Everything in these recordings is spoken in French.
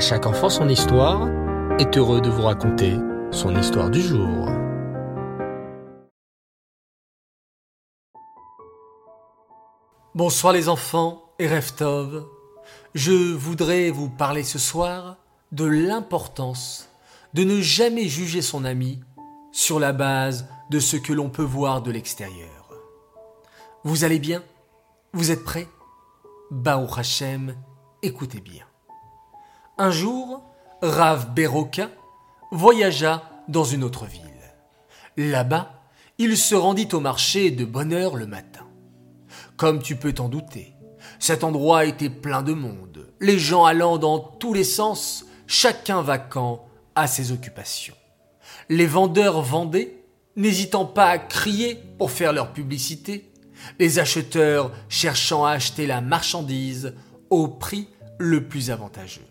Chaque enfant son histoire est heureux de vous raconter son histoire du jour. Bonsoir les enfants et Reftov. Je voudrais vous parler ce soir de l'importance de ne jamais juger son ami sur la base de ce que l'on peut voir de l'extérieur. Vous allez bien? Vous êtes prêts? Baou Hashem, écoutez bien. Un jour, Rav Beroka voyagea dans une autre ville. Là-bas, il se rendit au marché de bonne heure le matin. Comme tu peux t'en douter, cet endroit était plein de monde, les gens allant dans tous les sens, chacun vacant à ses occupations. Les vendeurs vendaient, n'hésitant pas à crier pour faire leur publicité, les acheteurs cherchant à acheter la marchandise au prix le plus avantageux.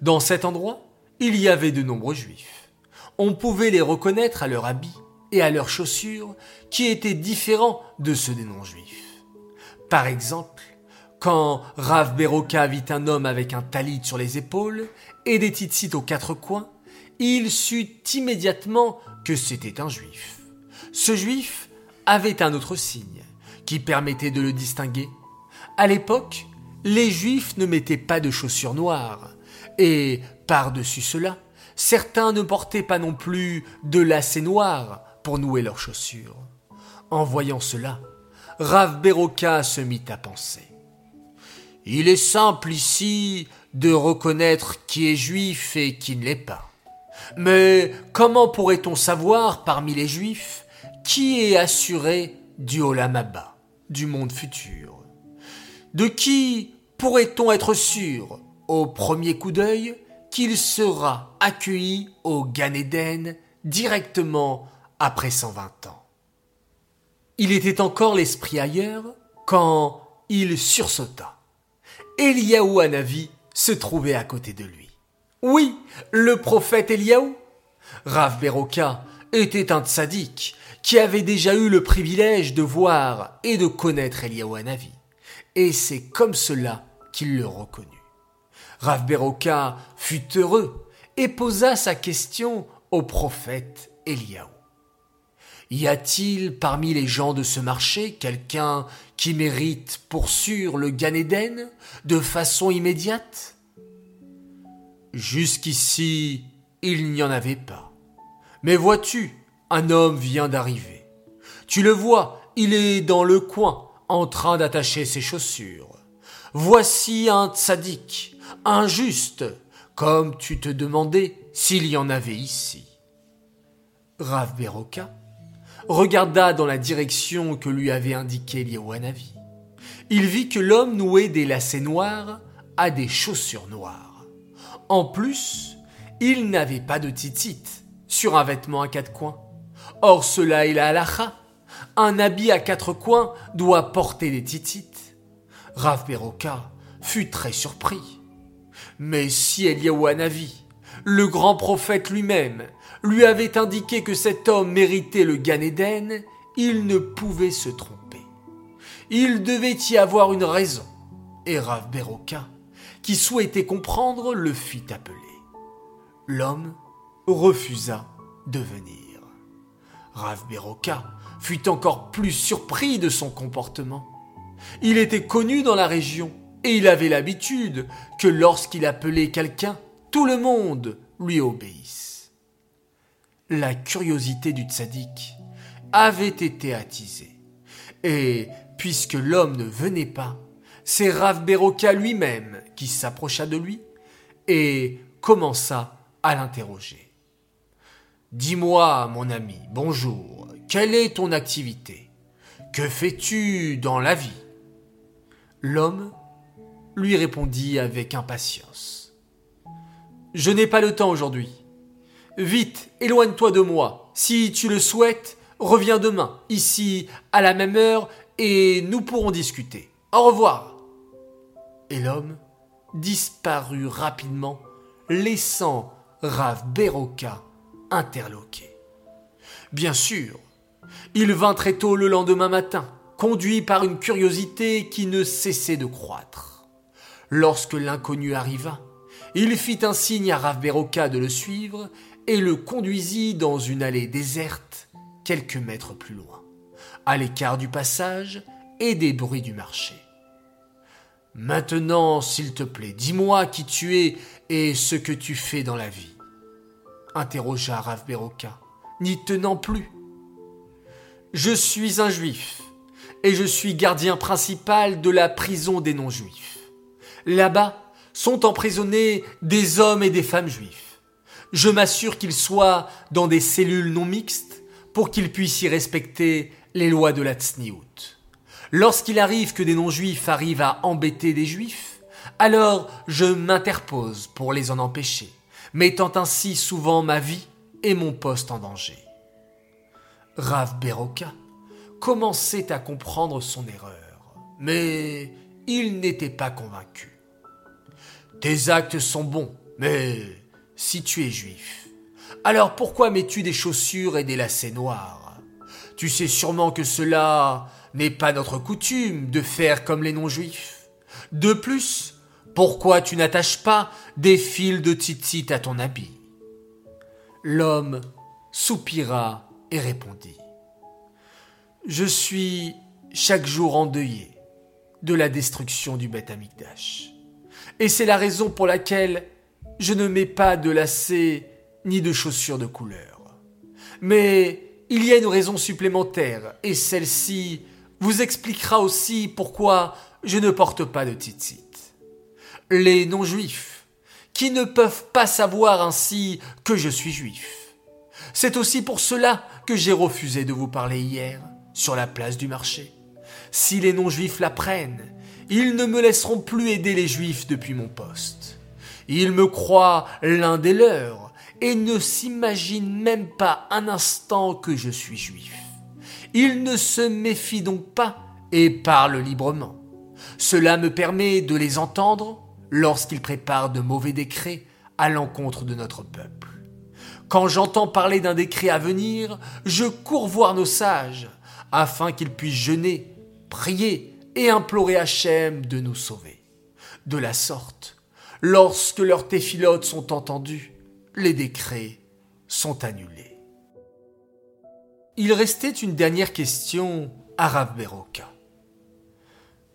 Dans cet endroit, il y avait de nombreux juifs. On pouvait les reconnaître à leur habit et à leurs chaussures qui étaient différents de ceux des non-juifs. Par exemple, quand Rav Beroka vit un homme avec un talit sur les épaules et des tzitzit aux quatre coins, il sut immédiatement que c'était un juif. Ce juif avait un autre signe qui permettait de le distinguer. À l'époque, les juifs ne mettaient pas de chaussures noires, et par-dessus cela, certains ne portaient pas non plus de lacets noirs pour nouer leurs chaussures. En voyant cela, Rav Beroka se mit à penser. Il est simple ici de reconnaître qui est juif et qui ne l'est pas. Mais comment pourrait-on savoir parmi les juifs qui est assuré du Olamaba, du monde futur? De qui pourrait-on être sûr? Au premier coup d'œil qu'il sera accueilli au Gan Eden directement après 120 ans. Il était encore l'esprit ailleurs quand il sursauta. Eliaou Hanavi se trouvait à côté de lui. Oui, le prophète Eliaou. Rav Beroka était un tzaddik qui avait déjà eu le privilège de voir et de connaître Eliaou Hanavi. Et c'est comme cela qu'il le reconnut. Rav Beroka fut heureux et posa sa question au prophète Eliaou. Y a-t-il parmi les gens de ce marché quelqu'un qui mérite pour sûr le Gan de façon immédiate? Jusqu'ici, il n'y en avait pas. Mais vois-tu, un homme vient d'arriver. Tu le vois, il est dans le coin, en train d'attacher ses chaussures. Voici un tzaddik, injuste, comme tu te demandais s'il y en avait ici. Rav Beroka regarda dans la direction que lui avait indiqué Liawanavi. Il vit que l'homme nouait des lacets noirs à des chaussures noires. En plus, il n'avait pas de titit sur un vêtement à quatre coins. Or cela est la halacha. Un habit à quatre coins doit porter des titites. Rav Beroka fut très surpris. Mais si Eliyahu le grand prophète lui-même, lui avait indiqué que cet homme méritait le Gan il ne pouvait se tromper. Il devait y avoir une raison. Et Rav Beroka, qui souhaitait comprendre, le fit appeler. L'homme refusa de venir. Rav Beroka fut encore plus surpris de son comportement. Il était connu dans la région et il avait l'habitude que lorsqu'il appelait quelqu'un, tout le monde lui obéisse. La curiosité du tzaddik avait été attisée. Et puisque l'homme ne venait pas, c'est Rav Beroka lui-même qui s'approcha de lui et commença à l'interroger. Dis-moi, mon ami, bonjour, quelle est ton activité? Que fais-tu dans la vie? L'homme lui répondit avec impatience. Je n'ai pas le temps aujourd'hui. Vite, éloigne-toi de moi. Si tu le souhaites, reviens demain, ici, à la même heure, et nous pourrons discuter. Au revoir. Et l'homme disparut rapidement, laissant Rav Beroka interloqué. Bien sûr, il vint très tôt le lendemain matin, conduit par une curiosité qui ne cessait de croître. Lorsque l'inconnu arriva, Il fit un signe à Rav Beroka de le suivre et le conduisit dans une allée déserte quelques mètres plus loin, à l'écart du passage et des bruits du marché. Maintenant, s'il te plaît, dis-moi qui tu es et ce que tu fais dans la vie. interrogea Rav Beroka, n'y tenant plus. Je suis un juif et je suis gardien principal de la prison des non-juifs. Là-bas sont emprisonnés des hommes et des femmes juifs. Je m'assure qu'ils soient dans des cellules non mixtes pour qu'ils puissent y respecter les lois de la tsniout. Lorsqu'il arrive que des non-juifs arrivent à embêter des juifs, alors je m'interpose pour les en empêcher, mettant ainsi souvent ma vie et mon poste en danger. Rav Beroka commençait à comprendre son erreur, mais il n'était pas convaincu. Tes actes sont bons, mais si tu es juif, alors pourquoi mets-tu des chaussures et des lacets noirs? Tu sais sûrement que cela n'est pas notre coutume de faire comme les non-juifs. De plus, pourquoi tu n'attaches pas des fils de tzitzit à ton habit? L'homme soupira et répondit. Je suis chaque jour endeuillé de la destruction du Beth Amikdash. Et c'est la raison pour laquelle je ne mets pas de lacets ni de chaussures de couleur. Mais il y a une raison supplémentaire, et celle-ci vous expliquera aussi pourquoi je ne porte pas de tzitzit. Les non-juifs, qui ne peuvent pas savoir ainsi que je suis juif. C'est aussi pour cela que j'ai refusé de vous parler hier sur la place du marché. Si les non-juifs l'apprennent, ils ne me laisseront plus aider les juifs depuis mon poste. Ils me croient l'un des leurs et ne s'imaginent même pas un instant que je suis juif. Ils ne se méfient donc pas et parlent librement. Cela me permet de les entendre lorsqu'ils préparent de mauvais décrets à l'encontre de notre peuple. Quand j'entends parler d'un décret à venir, je cours voir nos sages afin qu'ils puissent jeûner, prier et implorer Hachem de nous sauver. De la sorte, lorsque leurs téphilotes sont entendus, les décrets sont annulés. Il restait une dernière question à Rav.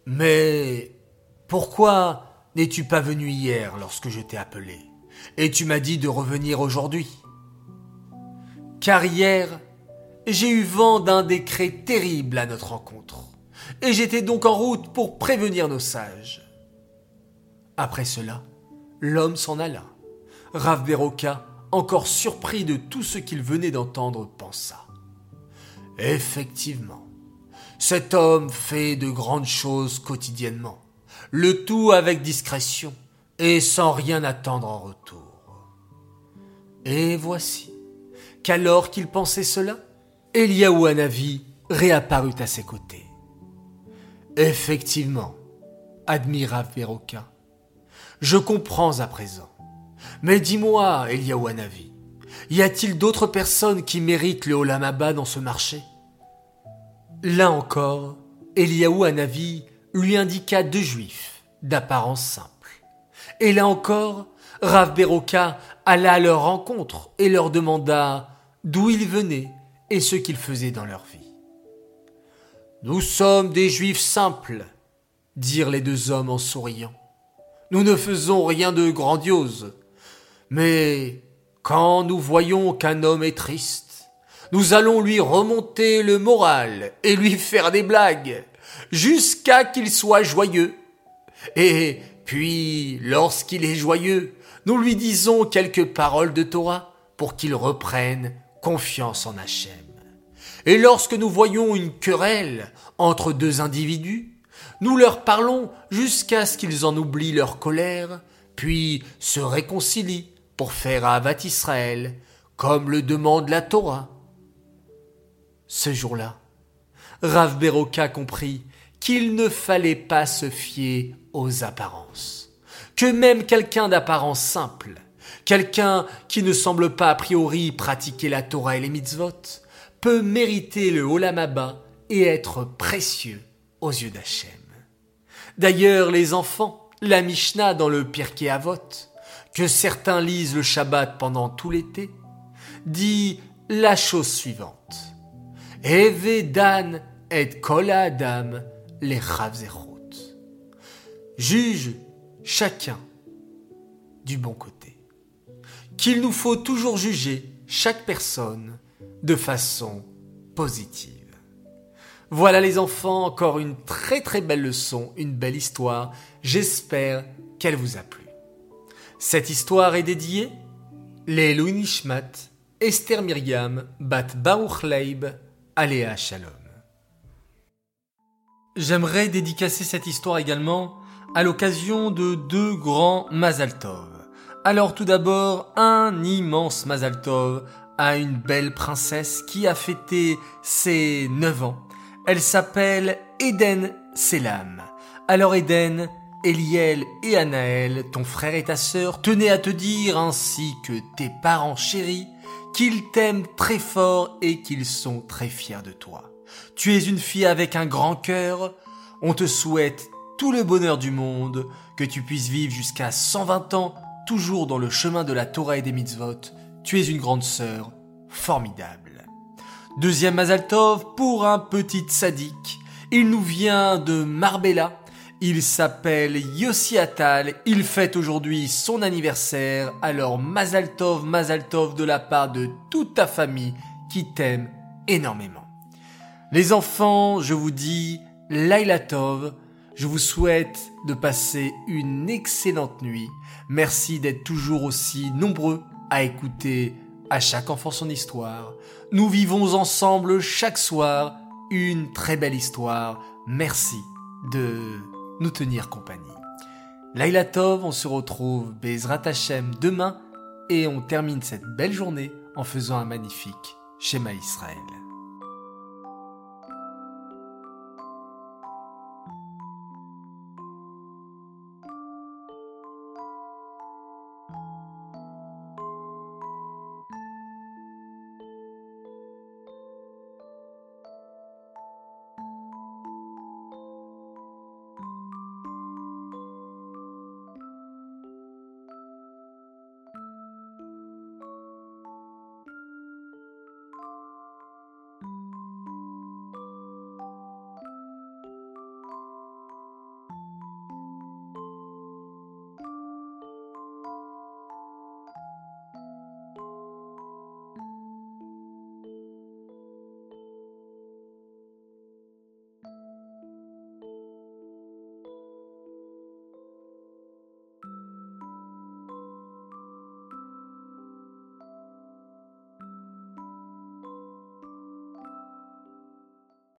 Mais pourquoi n'es-tu pas venu hier lorsque je t'ai appelé? Et tu m'as dit de revenir aujourd'hui Car hier, j'ai eu vent d'un décret terrible à notre rencontre, et j'étais donc en route pour prévenir nos sages. Après cela, l'homme s'en alla. Rav Beroka, encore surpris de tout ce qu'il venait d'entendre, pensa. Effectivement, cet homme fait de grandes choses quotidiennement, le tout avec discrétion et sans rien attendre en retour. Et voici qu'alors qu'il pensait cela, Eliaou Hanavi réapparut à ses côtés. Effectivement, admira Veroka, je comprends à présent. Mais dis-moi, Eliaou Hanavi, y a-t-il d'autres personnes qui méritent le Olamaba dans ce marché? Là encore, Eliaou Hanavi lui indiqua deux juifs d'apparence simple. Et là encore, Rav Beroka alla à leur rencontre et leur demanda d'où ils venaient et ce qu'ils faisaient dans leur vie. Nous sommes des juifs simples, dirent les deux hommes en souriant. Nous ne faisons rien de grandiose, mais quand nous voyons qu'un homme est triste, nous allons lui remonter le moral et lui faire des blagues, jusqu'à qu'il soit joyeux. Et puis, lorsqu'il est joyeux, nous lui disons quelques paroles de Torah pour qu'il reprenne confiance en Hachem. Et lorsque nous voyons une querelle entre deux individus, nous leur parlons jusqu'à ce qu'ils en oublient leur colère, puis se réconcilient pour faire Avat Israël, comme le demande la Torah. Ce jour-là, Rav Beroka comprit qu'il ne fallait pas se fier aux apparences, que même quelqu'un d'apparence simple, quelqu'un qui ne semble pas a priori pratiquer la Torah et les mitzvot, peut mériter le Olamaba et être précieux aux yeux d'Hachem. D'ailleurs, les enfants, la Mishnah dans le Pirkei Avot, que certains lisent le Shabbat pendant tout l'été, dit la chose suivante. Eve dan et kol adam les Juge chacun du bon côté. Qu'il nous faut toujours juger chaque personne de façon positive. Voilà les enfants, encore une très très belle leçon, une belle histoire. J'espère qu'elle vous a plu. Cette histoire est dédiée les Louis Nishmat, Esther Myriam, Bat Baruch Leib, Aléa Shalom. J'aimerais dédicacer cette histoire également à l'occasion de deux grands Mazaltov. Alors tout d'abord, un immense Mazaltov à une belle princesse qui a fêté ses 9 ans. Elle s'appelle Eden Selam. Alors Eden, Eliel et Anaël, ton frère et ta sœur, tenaient à te dire, ainsi que tes parents chéris, qu'ils t'aiment très fort et qu'ils sont très fiers de toi. Tu es une fille avec un grand cœur, on te souhaite tout le bonheur du monde, que tu puisses vivre jusqu'à 120 ans, toujours dans le chemin de la Torah et des mitzvot. Tu es une grande sœur, formidable. Deuxième Mazaltov pour un petit sadique. Il nous vient de Marbella, il s'appelle Yossi Atal, il fête aujourd'hui son anniversaire, alors Mazaltov, Mazaltov de la part de toute ta famille qui t'aime énormément. Les enfants, je vous dis Lailatov, je vous souhaite de passer une excellente nuit. Merci d'être toujours aussi nombreux à écouter à chaque enfant son histoire. Nous vivons ensemble chaque soir une très belle histoire. Merci de nous tenir compagnie. Laila Tov, on se retrouve Bezrat Hashem demain et on termine cette belle journée en faisant un magnifique schéma Israël.